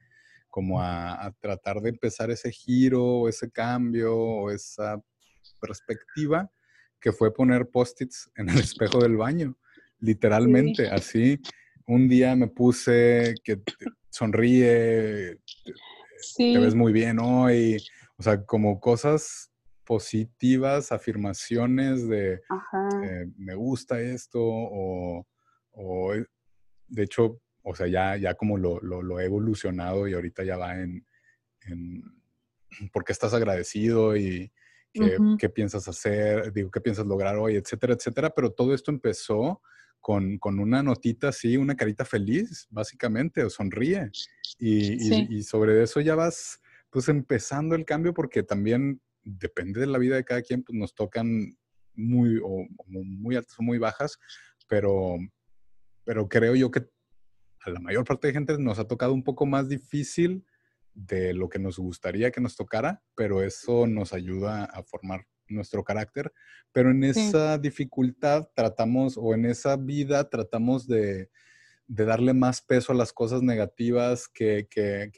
como a, a tratar de empezar ese giro ese cambio o esa perspectiva que fue poner post-its en el espejo del baño, literalmente, así. Un día me puse que sonríe, te ves muy bien hoy, o sea, como cosas positivas, afirmaciones de eh, me gusta esto o, eh, de hecho, o sea, ya, ya como lo, he evolucionado y ahorita ya va en, en por qué estás agradecido y qué, qué, piensas hacer, digo, qué piensas lograr hoy, etcétera, etcétera, pero todo esto empezó con, una notita así, una carita feliz, básicamente, o sonríe. Y, sobre eso ya vas pues empezando el cambio porque también depende de la vida de cada quien, pues nos tocan muy, o, muy altas o muy bajas, pero, pero creo yo que a la mayor parte de gente nos ha tocado un poco más difícil de lo que nos gustaría que nos tocara, pero eso nos ayuda a formar nuestro carácter, pero en esa dificultad tratamos, o en esa vida tratamos de, darle más peso a las cosas negativas que,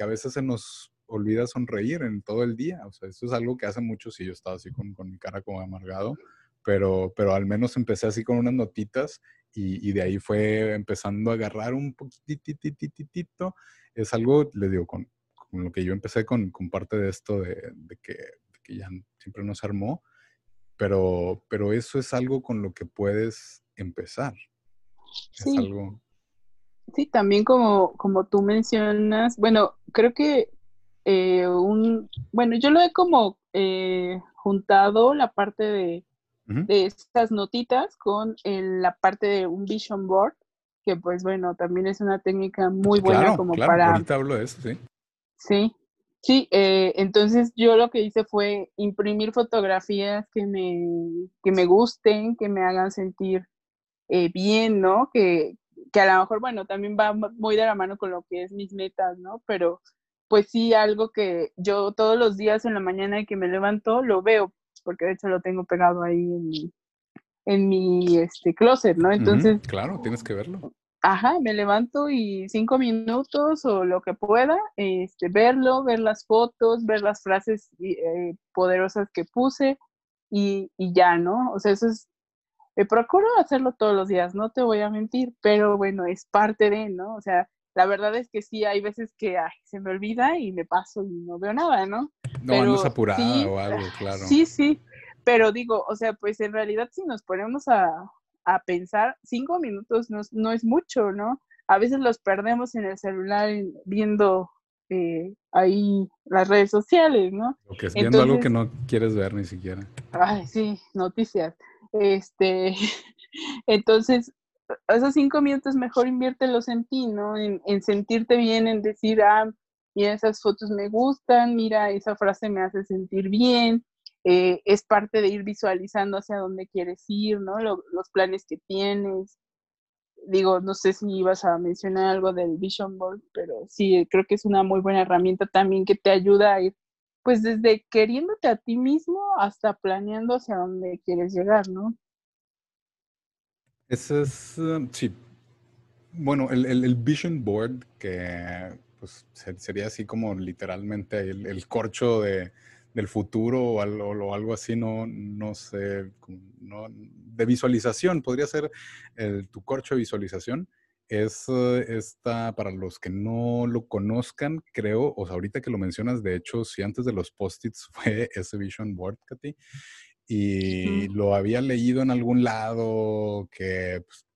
a veces se nos olvida sonreír en todo el día. O sea, eso es algo que hace mucho, si yo estaba así con, mi cara como amargado, pero, pero al menos empecé así con unas notitas y, de ahí fue empezando a agarrar un poquitito. Es algo, le digo, con, lo que yo empecé con, parte de esto de, que, de que ya siempre nos armó, pero, pero eso es algo con lo que puedes empezar. Sí. Es algo... Sí, también como, como tú mencionas, bueno, creo que eh, un, bueno, yo lo he como eh, juntado la parte de, estas notitas con la parte de un vision board, que pues bueno, también es una técnica muy buena como claro. para... Ahorita hablo de eso, sí. Sí, Sí, eh, entonces yo lo que hice fue imprimir fotografías que me, que me gusten, que me hagan sentir eh, bien, ¿no? Que, que a lo mejor, bueno, también va muy de la mano con lo que es mis metas, ¿no? Pero pues sí, algo que yo todos los días en la mañana que me levanto lo veo, porque de hecho lo tengo pegado ahí en mi, en mi este, closet, ¿no? Entonces... claro, tienes que verlo ajá, me levanto y cinco minutos o lo que pueda, este, verlo, ver las fotos, ver las frases eh, poderosas que puse y, ya, ¿no? O sea, eso es, eh, procuro hacerlo todos los días, no te voy a mentir, pero bueno, es parte de, ¿no? O sea, la verdad es que sí, hay veces que se me olvida y me paso y no veo nada, ¿no? No, andas apurada o algo, claro. Sí, sí, pero digo, o sea, pues en realidad si nos ponemos a, a pensar, cinco minutos no, es mucho, ¿no? A veces los perdemos en el celular viendo eh, ahí las redes sociales, ¿no? O que es viendo algo que no quieres ver ni siquiera. Ay, sí, noticias. Este, entonces, esos cinco minutos mejor inviértelos en ti, ¿no? En, en, sentirte bien, en decir, ah, mira, esas fotos me gustan, mira, esa frase me hace sentir bien, eh, es parte de ir visualizando hacia dónde quieres ir, ¿no? los planes que tienes. Digo, no sé si ibas a mencionar algo del Vision Board, pero sí, creo que es una muy buena herramienta también que te ayuda a ir, pues desde queriéndote a ti mismo hasta planeando hacia dónde quieres llegar, ¿no? Ese es, um, sí. Bueno, el, Vision Board, que pues sería así como literalmente el corcho de, del futuro o algo, algo así, no, no sé, no, de visualización, podría ser el, tu corcho de visualización. es eh, esta, para los que no lo conozcan, creo, o sea, ahorita que lo mencionas, de hecho, si antes de los post-its fue ese Vision Board, Katy, y lo había leído en algún lado que pues,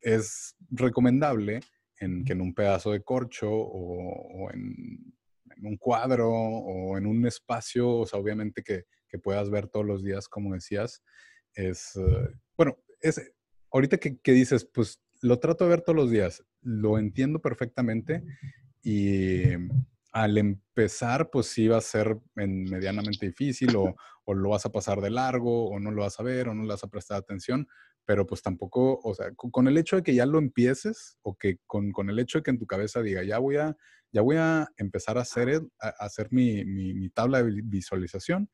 es recomendable en, que en un pedazo de corcho o, en, un cuadro o en un espacio, o sea, obviamente que, que puedas ver todos los días, como decías, es, eh, bueno, es, ahorita que, que dices, pues lo trato de ver todos los días, lo entiendo perfectamente y al empezar, pues sí va a ser medianamente difícil o, lo vas a pasar de largo o no lo vas a ver o no le vas a prestar atención, pero pues tampoco, o sea, con, el hecho de que ya lo empieces o que con, el hecho de que en tu cabeza diga, ya voy a, ya voy a empezar a hacer, a hacer mi, mi tabla de visualización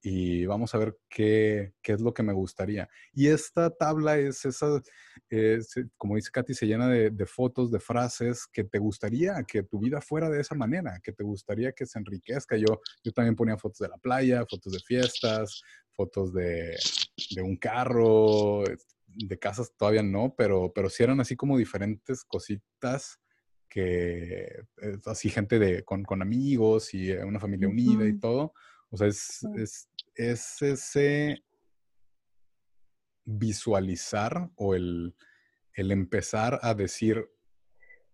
y vamos a ver qué, es lo que me gustaría. Y esta tabla es esa, como dice Katy, se llena de, fotos, de frases que te gustaría que tu vida fuera de esa manera, que te gustaría que se enriquezca. Yo, yo también ponía fotos de la playa, fotos de fiestas, fotos de, un carro, de casas todavía no, pero, pero sí eran así como diferentes cositas que, así gente de, con, amigos y una familia unida y todo o sea, es, es, ese visualizar o el, empezar a decir,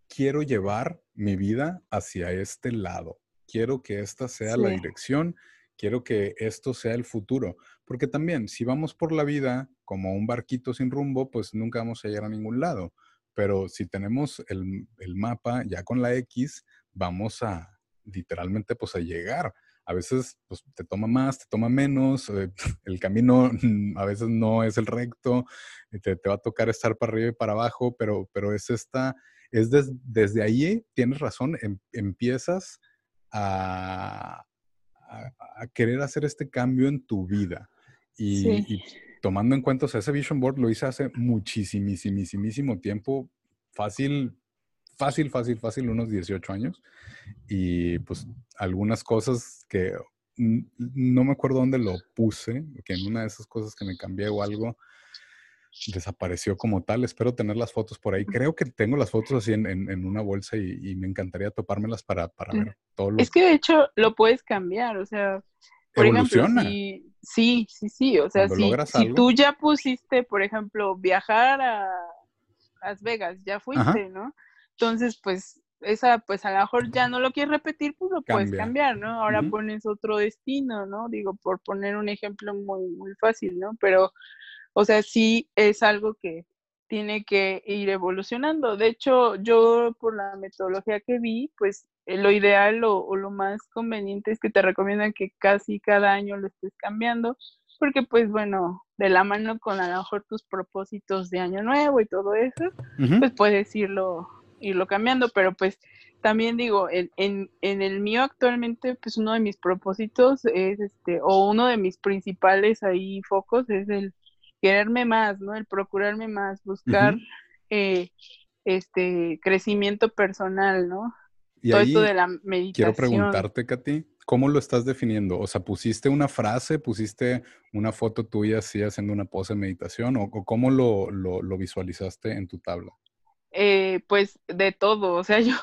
quiero llevar mi vida hacia este lado, quiero que esta sea la dirección, quiero que esto sea el futuro, porque también si vamos por la vida como un barquito sin rumbo, pues nunca vamos a llegar a ningún lado, pero si tenemos el, el mapa ya con la X, vamos a literalmente pues a llegar a veces pues, te toma más, te toma menos, eh, el camino a veces no es el recto, te, te, va a tocar estar para arriba y para abajo, pero, pero es esta, es desde ahí, tienes razón, em, empiezas a, a, querer hacer este cambio en tu vida. Y, tomando en cuenta, ese Vision Board lo hice hace muchísimísimo tiempo, fácil, fácil, fácil, fácil, unos 18 años. Y pues algunas cosas que no me acuerdo dónde lo puse, que en una de esas cosas que me cambié o algo, desapareció como tal. Espero tener las fotos por ahí. Creo que tengo las fotos así en, una bolsa y, me encantaría topármelas para, para ver todo lo Es que de hecho lo puedes cambiar, o sea, por Evoluciona. ejemplo, sí, sí, sí, o sea, si, si tú ya pusiste, por ejemplo, viajar a Las Vegas, ya fuiste, ¿no? Entonces, pues, esa, pues a lo mejor ya no lo quieres repetir, pues lo puedes cambiar, ¿no? Ahora pones otro destino, ¿no? Digo, por poner un ejemplo muy, muy fácil, ¿no? Pero, o sea, sí es algo que tiene que ir evolucionando. De hecho, yo por la metodología que vi, pues eh, lo ideal o, o, lo más conveniente es que te recomiendan que casi cada año lo estés cambiando, porque pues bueno, de la mano con a lo mejor tus propósitos de año nuevo y todo eso, pues puedes irlo irlo cambiando, pero pues también digo, en, en, en, el mío actualmente, pues uno de mis propósitos es este, o uno de mis principales ahí focos es el quererme más, ¿no? El procurarme más, buscar eh, este crecimiento personal, ¿no? Y Todo esto de la meditación. Quiero preguntarte, Katy, ¿cómo lo estás definiendo? O sea, ¿pusiste una frase, pusiste una foto tuya así haciendo una pose de meditación o, cómo lo, lo, lo visualizaste en tu tabla? Eh, pues de todo, o sea, yo,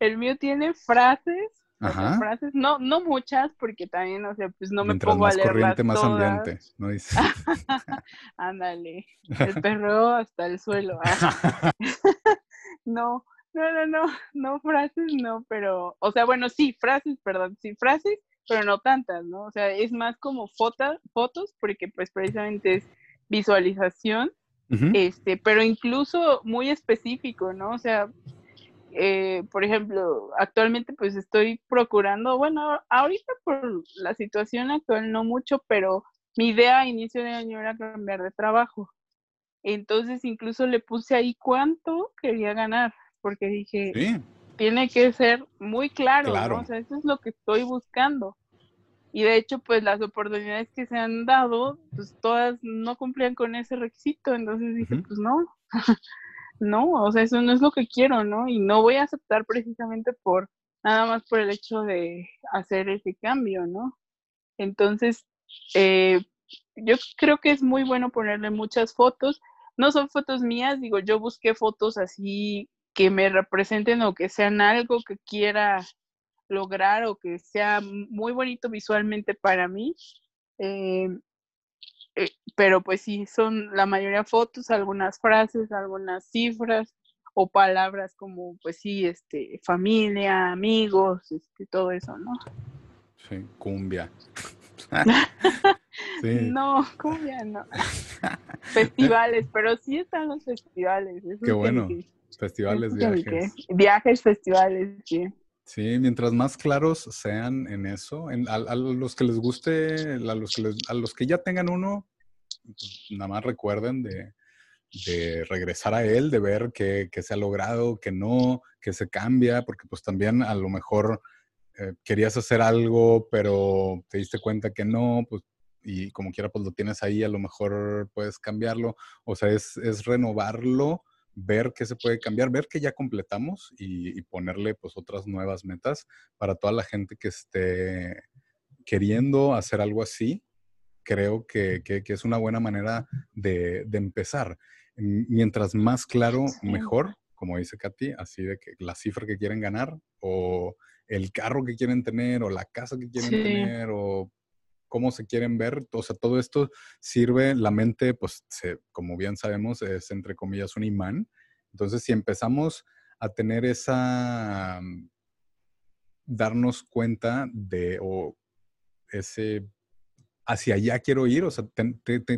el mío tiene frases, frases, no, no muchas, porque también, o sea, pues no me pongo a leer corriente, más ambiente, ¿no dice? Ándale, el perro hasta el suelo. Ah. no, no, no, no, no frases, no, pero, o sea, bueno, sí, frases, perdón, sí, frases, pero no tantas, ¿no? O sea, es más como fotos, fotos, porque pues precisamente es visualización este, pero incluso muy específico, ¿no? O sea, eh, por ejemplo, actualmente pues estoy procurando, bueno, ahorita por la situación actual no mucho, pero mi idea a inicio de año era cambiar de trabajo. Entonces incluso le puse ahí cuánto quería ganar, porque dije, tiene que ser muy claro, claro. ¿no? O sea, eso es lo que estoy buscando. Y de hecho, pues las oportunidades que se han dado, pues todas no cumplían con ese requisito. Entonces dije, pues no, no, o sea, eso no es lo que quiero, ¿no? Y no voy a aceptar precisamente por nada más por el hecho de hacer ese cambio, ¿no? Entonces, eh, yo creo que es muy bueno ponerle muchas fotos, no son fotos mías, digo, yo busqué fotos así que me representen o que sean algo que quiera lograr o que sea muy bonito visualmente para mí. Eh, eh, pero pues sí, son la mayoría fotos, algunas frases, algunas cifras o palabras como pues sí, este, familia, amigos, este, todo eso, ¿no? Sí, cumbia. No, cumbia no. festivales, pero sí están los festivales. Qué bueno. festivales, viajes. Viajes, festivales, sí. Sí, mientras más claros sean en eso, en, a, los que les guste, a los que, a ya tengan uno, pues, nada más recuerden de, regresar a él, de ver que, que, se ha logrado, que no, que se cambia, porque pues también a lo mejor eh, querías hacer algo, pero te diste cuenta que no, pues y como quiera pues lo tienes ahí, a lo mejor puedes cambiarlo, o sea, es, es renovarlo, ver qué se puede cambiar, ver que ya completamos y, ponerle pues otras nuevas metas para toda la gente que esté queriendo hacer algo así, creo que, que, es una buena manera de, de, empezar. Mientras más claro, mejor, como dice Katy, así de que la cifra que quieren ganar o el carro que quieren tener o la casa que quieren tener o cómo se quieren ver. O sea, todo esto sirve, la mente, pues, como bien sabemos, es entre comillas un imán. Entonces, si empezamos a tener esa, mm, darnos cuenta de, o ese, hacia allá quiero ir, o sea,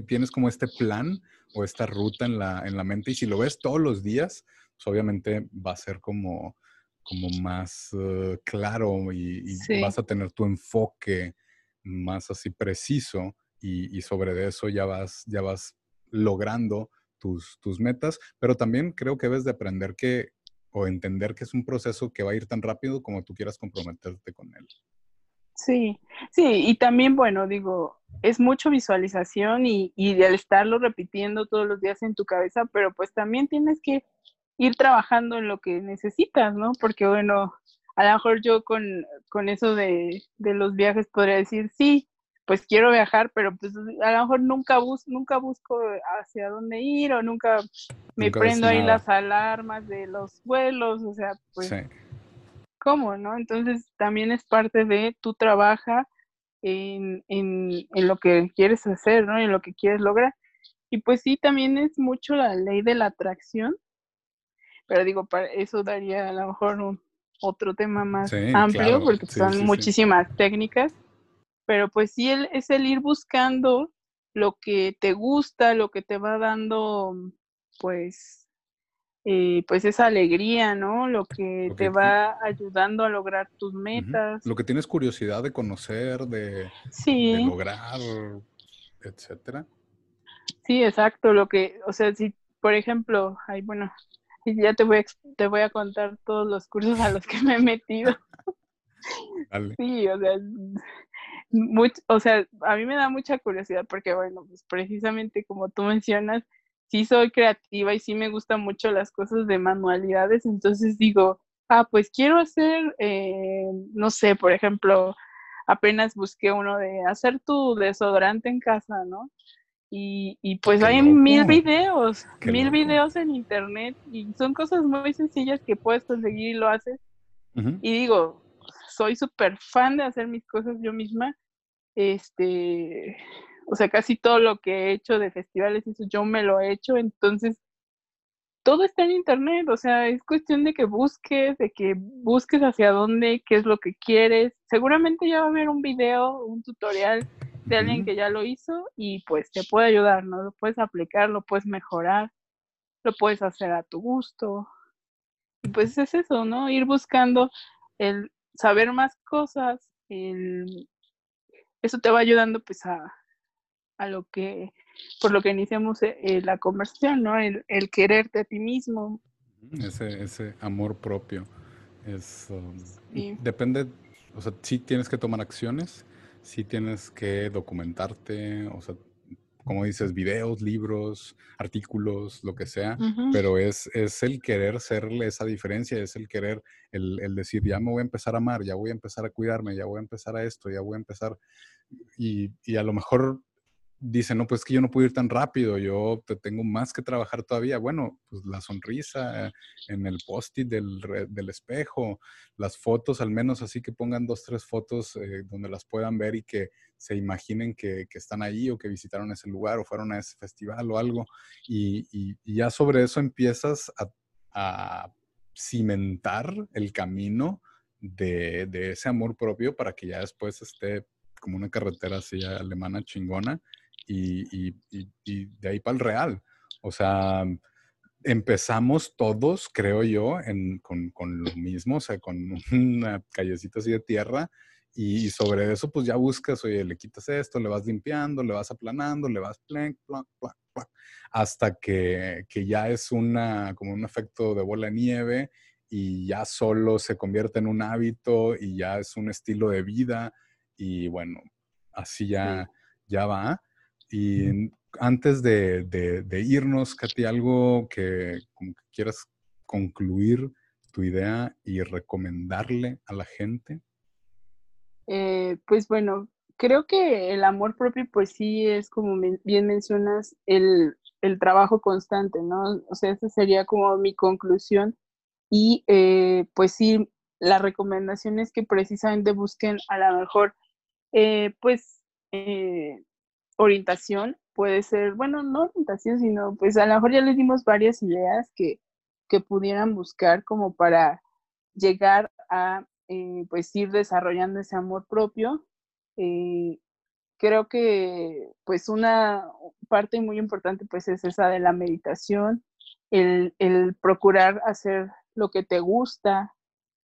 tienes como este plan o esta ruta en la, en la mente y si lo ves todos los días, pues obviamente va a ser como como más eh, claro y, vas a tener tu enfoque más así preciso y, sobre eso ya vas, ya vas logrando tus, tus metas, pero también creo que debes de aprender que o entender que es un proceso que va a ir tan rápido como tú quieras comprometerte con él. Sí, sí, y también, bueno, digo, es mucho visualización y, y el estarlo repitiendo todos los días en tu cabeza, pero pues también tienes que ir trabajando en lo que necesitas, ¿no? Porque bueno, a lo mejor yo con, con eso de, de, los viajes podría decir, sí, pues quiero viajar, pero pues a lo mejor nunca, bus nunca busco hacia dónde ir o nunca me prendo ahí las alarmas de los vuelos, o sea, pues, ¿cómo, no? Entonces también es parte de tu trabaja en, en, en lo que quieres hacer, ¿no? En lo que quieres lograr. Y pues sí, también es mucho la ley de la atracción, pero digo, para eso daría a lo mejor un, otro tema más amplio, porque son muchísimas técnicas, pero pues sí es el ir buscando lo que te gusta, lo que te va dando, pues, eh, pues esa alegría, ¿no? Lo que, te va ayudando a lograr tus metas. Lo que tienes curiosidad de conocer, de, de lograr, etcétera. Sí, exacto. Lo que, o sea, si, por ejemplo, hay, bueno, y ya te voy, a, te voy a contar todos los cursos a los que me he metido. Sí, o sea, o sea, a mí me da mucha curiosidad porque, bueno, pues precisamente como tú mencionas, sí soy creativa y sí me gustan mucho las cosas de manualidades, entonces digo, ah, pues quiero hacer, eh, no sé, por ejemplo, apenas busqué uno de hacer tu desodorante en casa, ¿no? Y, y pues hay mil videos, mil videos en internet y son cosas muy sencillas que puedes conseguir y lo haces. Y digo, soy súper fan de hacer mis cosas yo misma. Este, o sea, casi todo lo que he hecho de festivales, eso yo me lo he hecho. Entonces, todo está en internet. O sea, es cuestión de que busques, de que busques hacia dónde, qué es lo que quieres. Seguramente ya va a haber un video, un tutorial de alguien que ya lo hizo y pues te puede ayudar, ¿no? Lo puedes aplicar, lo puedes mejorar, lo puedes hacer a tu gusto. Y pues es eso, ¿no? Ir buscando el saber más cosas, eso te va ayudando pues a, a lo que, por lo que iniciamos eh, eh, la conversación, ¿no? El, el, quererte a ti mismo. Ese, ese amor propio. Es, um, Depende, o sea, sí tienes que tomar acciones, sí tienes que documentarte, o sea, como dices, videos, libros, artículos, lo que sea, pero es, es el querer serle esa diferencia, es el querer, el, el, decir, ya me voy a empezar a amar, ya voy a empezar a cuidarme, ya voy a empezar a esto, ya voy a empezar, y, y a lo mejor dicen, no, pues que yo no puedo ir tan rápido, yo te tengo más que trabajar todavía. Bueno, pues la sonrisa en el post-it del, del, espejo, las fotos, al menos así que pongan dos, tres fotos eh, donde las puedan ver y que se imaginen que, que, están ahí o que visitaron ese lugar o fueron a ese festival o algo. Y, y, ya sobre eso empiezas a, a cimentar el camino de, de, ese amor propio para que ya después esté como una carretera así alemana chingona y, de ahí para el real. O sea, empezamos todos, creo yo, con, lo mismo, o sea, con una callecita así de tierra y, sobre eso pues ya buscas, oye, le quitas esto, le vas limpiando, le vas aplanando, le vas plank, plank, plank, plank, hasta que, que, ya es una, como un efecto de bola de nieve y ya solo se convierte en un hábito y ya es un estilo de vida y bueno, así ya, ya va. Y antes de, irnos, Katy, algo que, quieras concluir tu idea y recomendarle a la gente. Eh, pues bueno, creo que el amor propio, pues sí es como bien mencionas, el, trabajo constante, ¿no? O sea, esa sería como mi conclusión. Y eh, pues sí, la recomendación es que precisamente busquen a lo mejor, eh, pues, orientación puede ser, bueno, no orientación, sino pues a lo mejor ya les dimos varias ideas que, que pudieran buscar como para llegar a eh, pues ir desarrollando ese amor propio. Eh, creo que pues una parte muy importante pues es esa de la meditación, el, el procurar hacer lo que te gusta,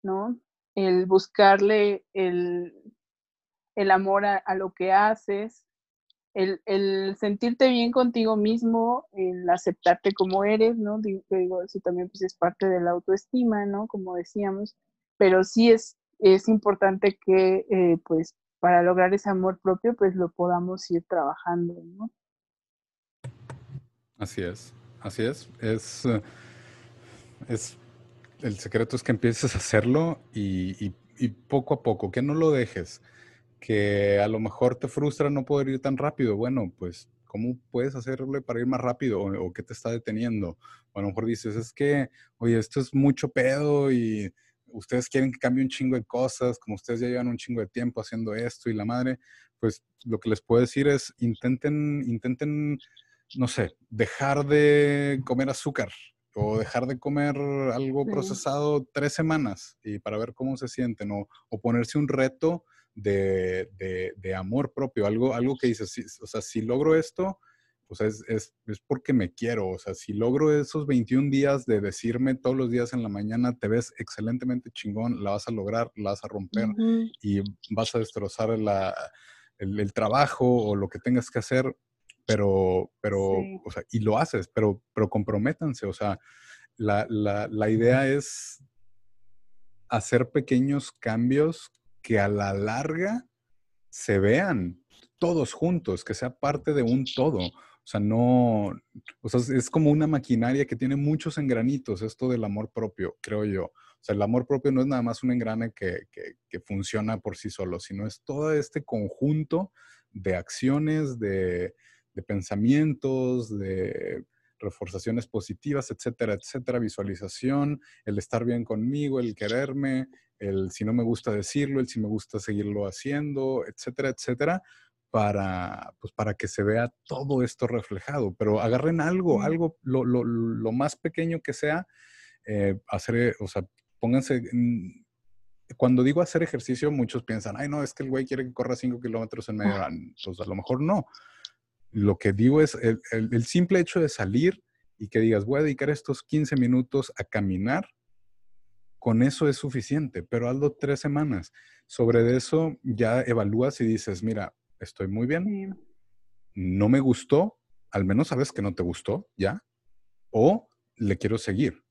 ¿no? El buscarle el, el amor a, a, lo que haces, el, sentirte bien contigo mismo, el aceptarte como eres, ¿no? Digo, eso también pues, es parte de la autoestima, ¿no? Como decíamos, pero sí es, es importante que, eh, pues, para lograr ese amor propio, pues lo podamos ir trabajando, ¿no? Así es, así es. Es, eh, es el secreto es que empieces a hacerlo y, y poco a poco, que no lo dejes que a lo mejor te frustra no poder ir tan rápido. Bueno, pues, ¿cómo puedes hacerle para ir más rápido? ¿O, qué te está deteniendo? O a lo mejor dices, es que, oye, esto es mucho pedo y ustedes quieren que cambie un chingo de cosas, como ustedes ya llevan un chingo de tiempo haciendo esto y la madre, pues lo que les puedo decir es, intenten, intenten, no sé, dejar de comer azúcar o dejar de comer algo procesado tres semanas y para ver cómo se sienten o, o ponerse un reto de, de, amor propio, algo, algo que dices, o sea, si logro esto, pues es, es, es, porque me quiero, o sea, si logro esos 21 días de decirme todos los días en la mañana, te ves excelentemente chingón, la vas a lograr, la vas a romper y vas a destrozar la, el, trabajo o lo que tengas que hacer, pero, pero, o sea, y lo haces, pero, pero comprométanse, o sea, la, la, la idea es hacer pequeños cambios que a la larga se vean todos juntos, que sea parte de un todo. O sea, no, o sea, es como una maquinaria que tiene muchos engranitos, esto del amor propio, creo yo. O sea, el amor propio no es nada más un engrane que, que, funciona por sí solo, sino es todo este conjunto de acciones, de, de pensamientos, de reforzaciones positivas, etcétera, etcétera, visualización, el estar bien conmigo, el quererme, el si no me gusta decirlo, el si me gusta seguirlo haciendo, etcétera, etcétera, para, pues, para que se vea todo esto reflejado. Pero agarren algo, algo, lo, lo, lo más pequeño que sea, eh, hacer, o sea, pónganse... cuando digo hacer ejercicio, muchos piensan, ay, no, es que el güey quiere que corra 5 kilómetros en medio. Pues a lo mejor no. Lo que digo es el, el, simple hecho de salir y que digas, voy a dedicar estos 15 minutos a caminar con eso es suficiente, pero hazlo tres semanas. Sobre eso ya evalúas y dices, mira, estoy muy bien, no me gustó, al menos sabes que no te gustó, ¿ya? O le quiero seguir.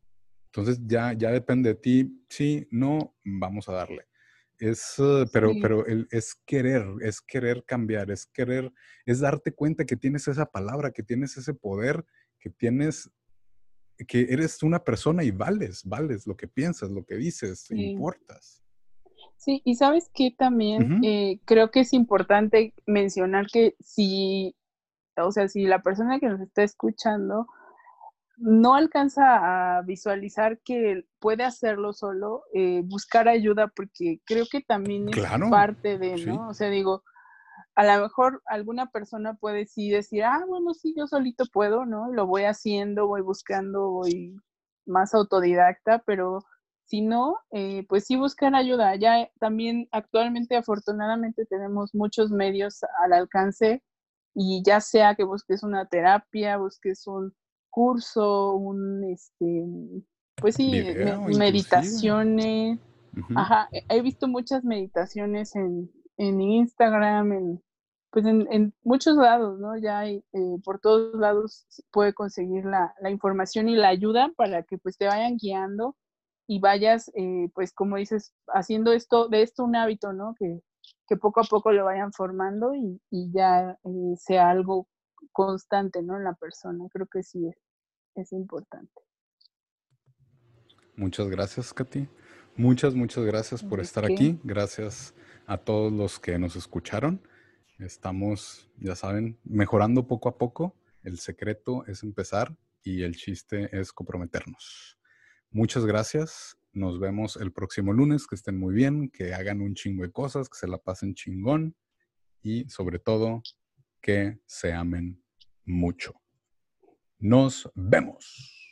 Entonces ya, ya depende de ti, sí, no, vamos a darle. Es, uh, pero, pero es querer, es querer cambiar, es querer, es darte cuenta que tienes esa palabra, que tienes ese poder, que tienes que eres una persona y vales, vales lo que piensas, lo que dices, importas. Sí, y sabes que también eh, creo que es importante mencionar que si o sea, si la persona que nos está escuchando no alcanza a visualizar que puede hacerlo solo, eh, buscar ayuda, porque creo que también es parte de, ¿no? O sea, digo, a lo mejor alguna persona puede sí decir, ah, bueno, sí, yo solito puedo, ¿no? Lo voy haciendo, voy buscando, voy más autodidacta, pero si no, eh, pues sí buscar ayuda. Ya también actualmente, afortunadamente, tenemos muchos medios al alcance y ya sea que busques una terapia, busques un curso, un, este, pues sí, meditaciones. Ajá, he visto muchas meditaciones en, en Instagram, en, pues en, muchos lados, ¿no? Ya hay, eh, por todos lados puede conseguir la, la, información y la ayuda para que pues te vayan guiando y vayas, eh, pues como dices, haciendo esto, de esto un hábito, ¿no? Que, que poco a poco lo vayan formando y, y ya eh, sea algo constante, ¿no? En la persona. Creo que sí es, es importante. Muchas gracias, Katy. Muchas, muchas gracias por estar aquí. Gracias a todos los que nos escucharon. Estamos, ya saben, mejorando poco a poco. El secreto es empezar y el chiste es comprometernos. Muchas gracias. Nos vemos el próximo lunes. Que estén muy bien, que hagan un chingo de cosas, que se la pasen chingón y sobre todo que se amen mucho. Nos vemos.